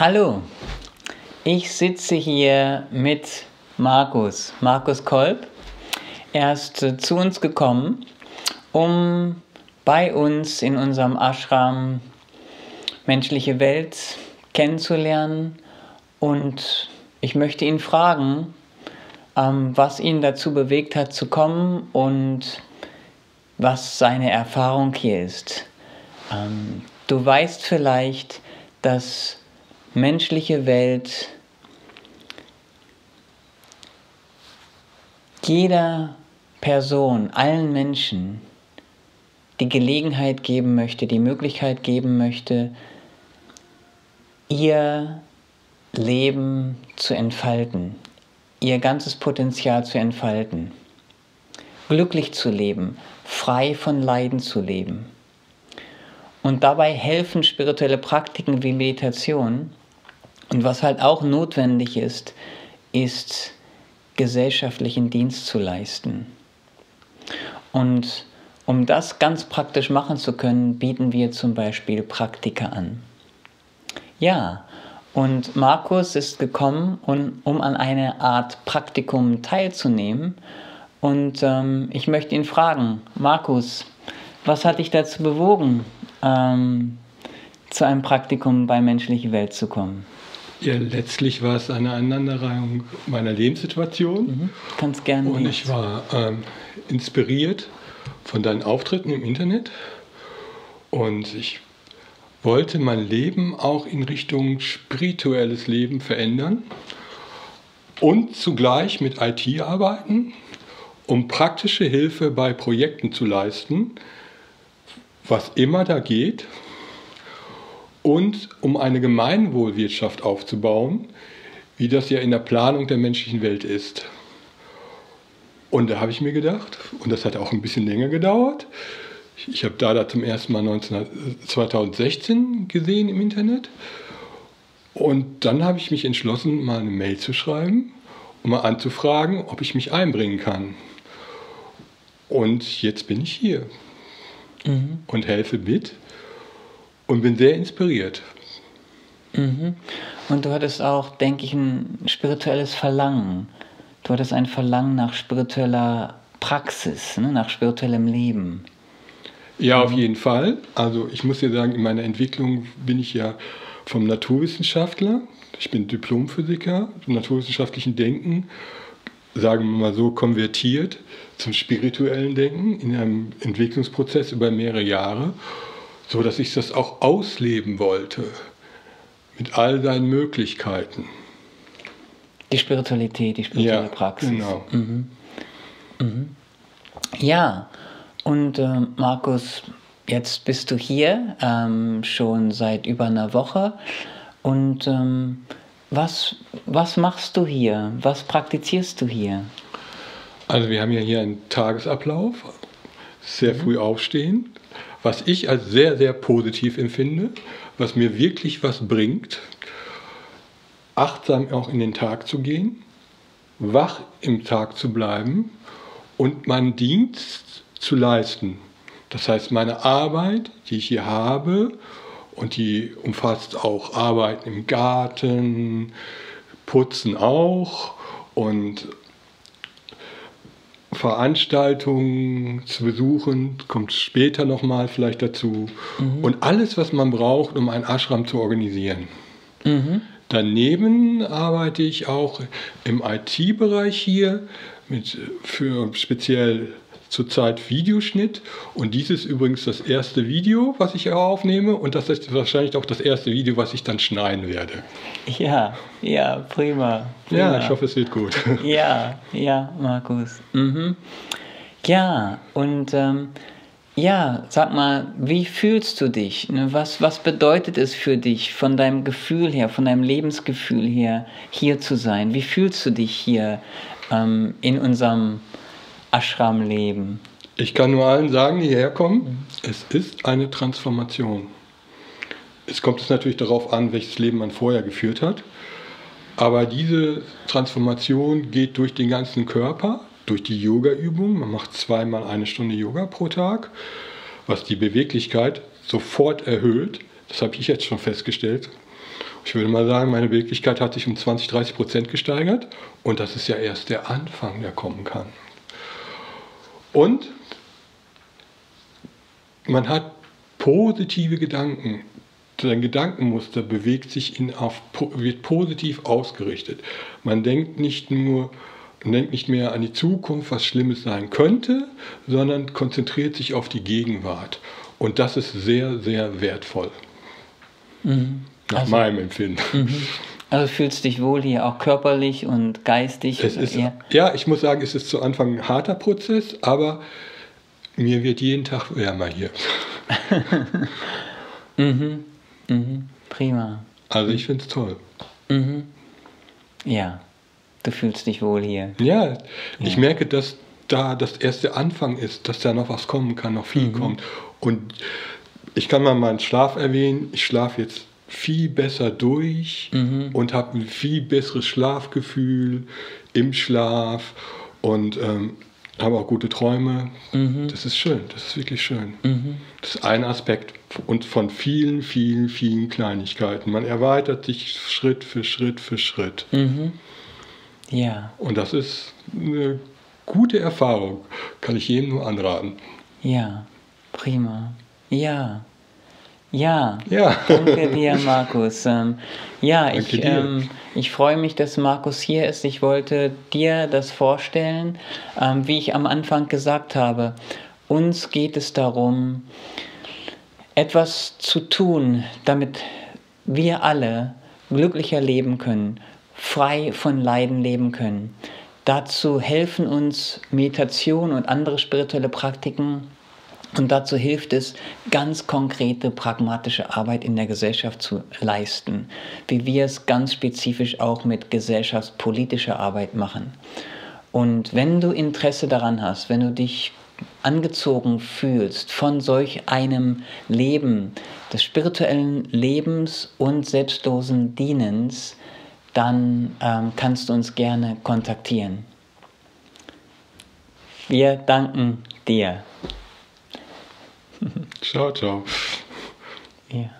Hallo, ich sitze hier mit Markus, Markus Kolb. Er ist äh, zu uns gekommen, um bei uns in unserem Ashram menschliche Welt kennenzulernen und ich möchte ihn fragen, ähm, was ihn dazu bewegt hat zu kommen und was seine Erfahrung hier ist. Ähm, du weißt vielleicht, dass menschliche Welt jeder Person, allen Menschen die Gelegenheit geben möchte, die Möglichkeit geben möchte, ihr Leben zu entfalten, ihr ganzes Potenzial zu entfalten, glücklich zu leben, frei von Leiden zu leben. Und dabei helfen spirituelle Praktiken wie Meditation. Und was halt auch notwendig ist, ist gesellschaftlichen Dienst zu leisten. Und um das ganz praktisch machen zu können, bieten wir zum Beispiel Praktika an. Ja, und Markus ist gekommen, um an einer Art Praktikum teilzunehmen. Und ähm, ich möchte ihn fragen, Markus, was hat dich dazu bewogen, ähm, zu einem Praktikum bei Menschliche Welt zu kommen? Ja, letztlich war es eine Aneinanderreihung meiner Lebenssituation. Mhm. Kannst gerne. Und ich war ähm, inspiriert von deinen Auftritten im Internet. Und ich wollte mein Leben auch in Richtung spirituelles Leben verändern und zugleich mit IT arbeiten, um praktische Hilfe bei Projekten zu leisten, was immer da geht, und um eine Gemeinwohlwirtschaft aufzubauen, wie das ja in der Planung der menschlichen Welt ist. Und da habe ich mir gedacht, und das hat auch ein bisschen länger gedauert, ich habe Dada zum ersten Mal 19, 2016 gesehen im Internet. Und dann habe ich mich entschlossen, mal eine Mail zu schreiben, um mal anzufragen, ob ich mich einbringen kann. Und jetzt bin ich hier mhm. und helfe mit und bin sehr inspiriert. Mhm. Und du hattest auch, denke ich, ein spirituelles Verlangen. Du hattest ein Verlangen nach spiritueller Praxis, ne? nach spirituellem Leben. Ja, auf jeden Fall. Also ich muss dir sagen, in meiner Entwicklung bin ich ja vom Naturwissenschaftler, ich bin Diplomphysiker, zum naturwissenschaftlichen Denken, sagen wir mal so, konvertiert zum spirituellen Denken in einem Entwicklungsprozess über mehrere Jahre, so dass ich das auch ausleben wollte mit all seinen Möglichkeiten. Die Spiritualität, die spirituelle ja, Praxis. Genau. Mhm. Mhm. Ja, und äh, Markus, jetzt bist du hier ähm, schon seit über einer Woche. Und ähm, was, was machst du hier? Was praktizierst du hier? Also wir haben ja hier einen Tagesablauf, sehr früh aufstehen, was ich als sehr, sehr positiv empfinde, was mir wirklich was bringt, achtsam auch in den Tag zu gehen, wach im Tag zu bleiben und meinen Dienst zu leisten. Das heißt, meine Arbeit, die ich hier habe, und die umfasst auch Arbeit im Garten, Putzen auch und Veranstaltungen zu besuchen, kommt später nochmal vielleicht dazu. Mhm. Und alles, was man braucht, um einen Ashram zu organisieren. Mhm. Daneben arbeite ich auch im IT-Bereich hier mit, für speziell zurzeit Videoschnitt und dies ist übrigens das erste Video, was ich aufnehme und das ist wahrscheinlich auch das erste Video, was ich dann schneiden werde. Ja, ja, prima. prima. Ja, ich hoffe, es wird gut. Ja, ja, Markus. Mhm. Ja, und ähm, ja, sag mal, wie fühlst du dich? Ne, was, was bedeutet es für dich, von deinem Gefühl her, von deinem Lebensgefühl her, hier zu sein? Wie fühlst du dich hier ähm, in unserem Ashram leben? Ich kann nur allen sagen, die hierher kommen, es ist eine Transformation. Es kommt es natürlich darauf an, welches Leben man vorher geführt hat. Aber diese Transformation geht durch den ganzen Körper, durch die Yoga-Übung. Man macht zweimal eine Stunde Yoga pro Tag, was die Beweglichkeit sofort erhöht. Das habe ich jetzt schon festgestellt. Ich würde mal sagen, meine Beweglichkeit hat sich um 20, 30 Prozent gesteigert und das ist ja erst der Anfang, der kommen kann. Und man hat positive Gedanken. Sein Gedankenmuster bewegt sich in auf, wird positiv ausgerichtet. Man denkt nicht nur, denkt nicht mehr an die Zukunft, was Schlimmes sein könnte, sondern konzentriert sich auf die Gegenwart. Und das ist sehr, sehr wertvoll. Mhm. Nach also, meinem Empfinden. Mhm. Also fühlst dich wohl hier auch körperlich und geistig? Es ist, ja, ich muss sagen, es ist zu Anfang ein harter Prozess, aber mir wird jeden Tag wärmer hier. mhm. Mhm. Prima. Also ich finde es toll. Mhm. Ja, du fühlst dich wohl hier. Ja, ja, ich merke, dass da das erste Anfang ist, dass da noch was kommen kann, noch viel mhm. kommt. Und ich kann mal meinen Schlaf erwähnen. Ich schlafe jetzt viel besser durch mhm. und habe ein viel besseres Schlafgefühl im Schlaf und ähm, habe auch gute Träume. Mhm. Das ist schön, das ist wirklich schön. Mhm. Das ist ein Aspekt und von vielen, vielen, vielen Kleinigkeiten. Man erweitert sich Schritt für Schritt für Schritt. Mhm. Ja. Und das ist eine gute Erfahrung, kann ich jedem nur anraten. Ja, prima. Ja. Ja, ja. danke dir, Markus. Ähm, ja, ich, ähm, ich freue mich, dass Markus hier ist. Ich wollte dir das vorstellen. Ähm, wie ich am Anfang gesagt habe, uns geht es darum, etwas zu tun, damit wir alle glücklicher leben können, frei von Leiden leben können. Dazu helfen uns Meditation und andere spirituelle Praktiken und dazu hilft es, ganz konkrete pragmatische Arbeit in der Gesellschaft zu leisten, wie wir es ganz spezifisch auch mit gesellschaftspolitischer Arbeit machen. Und wenn du Interesse daran hast, wenn du dich angezogen fühlst von solch einem Leben, des spirituellen Lebens und selbstlosen Dienens, dann ähm, kannst du uns gerne kontaktieren. Wir danken dir. Ciao, ciao. Ja.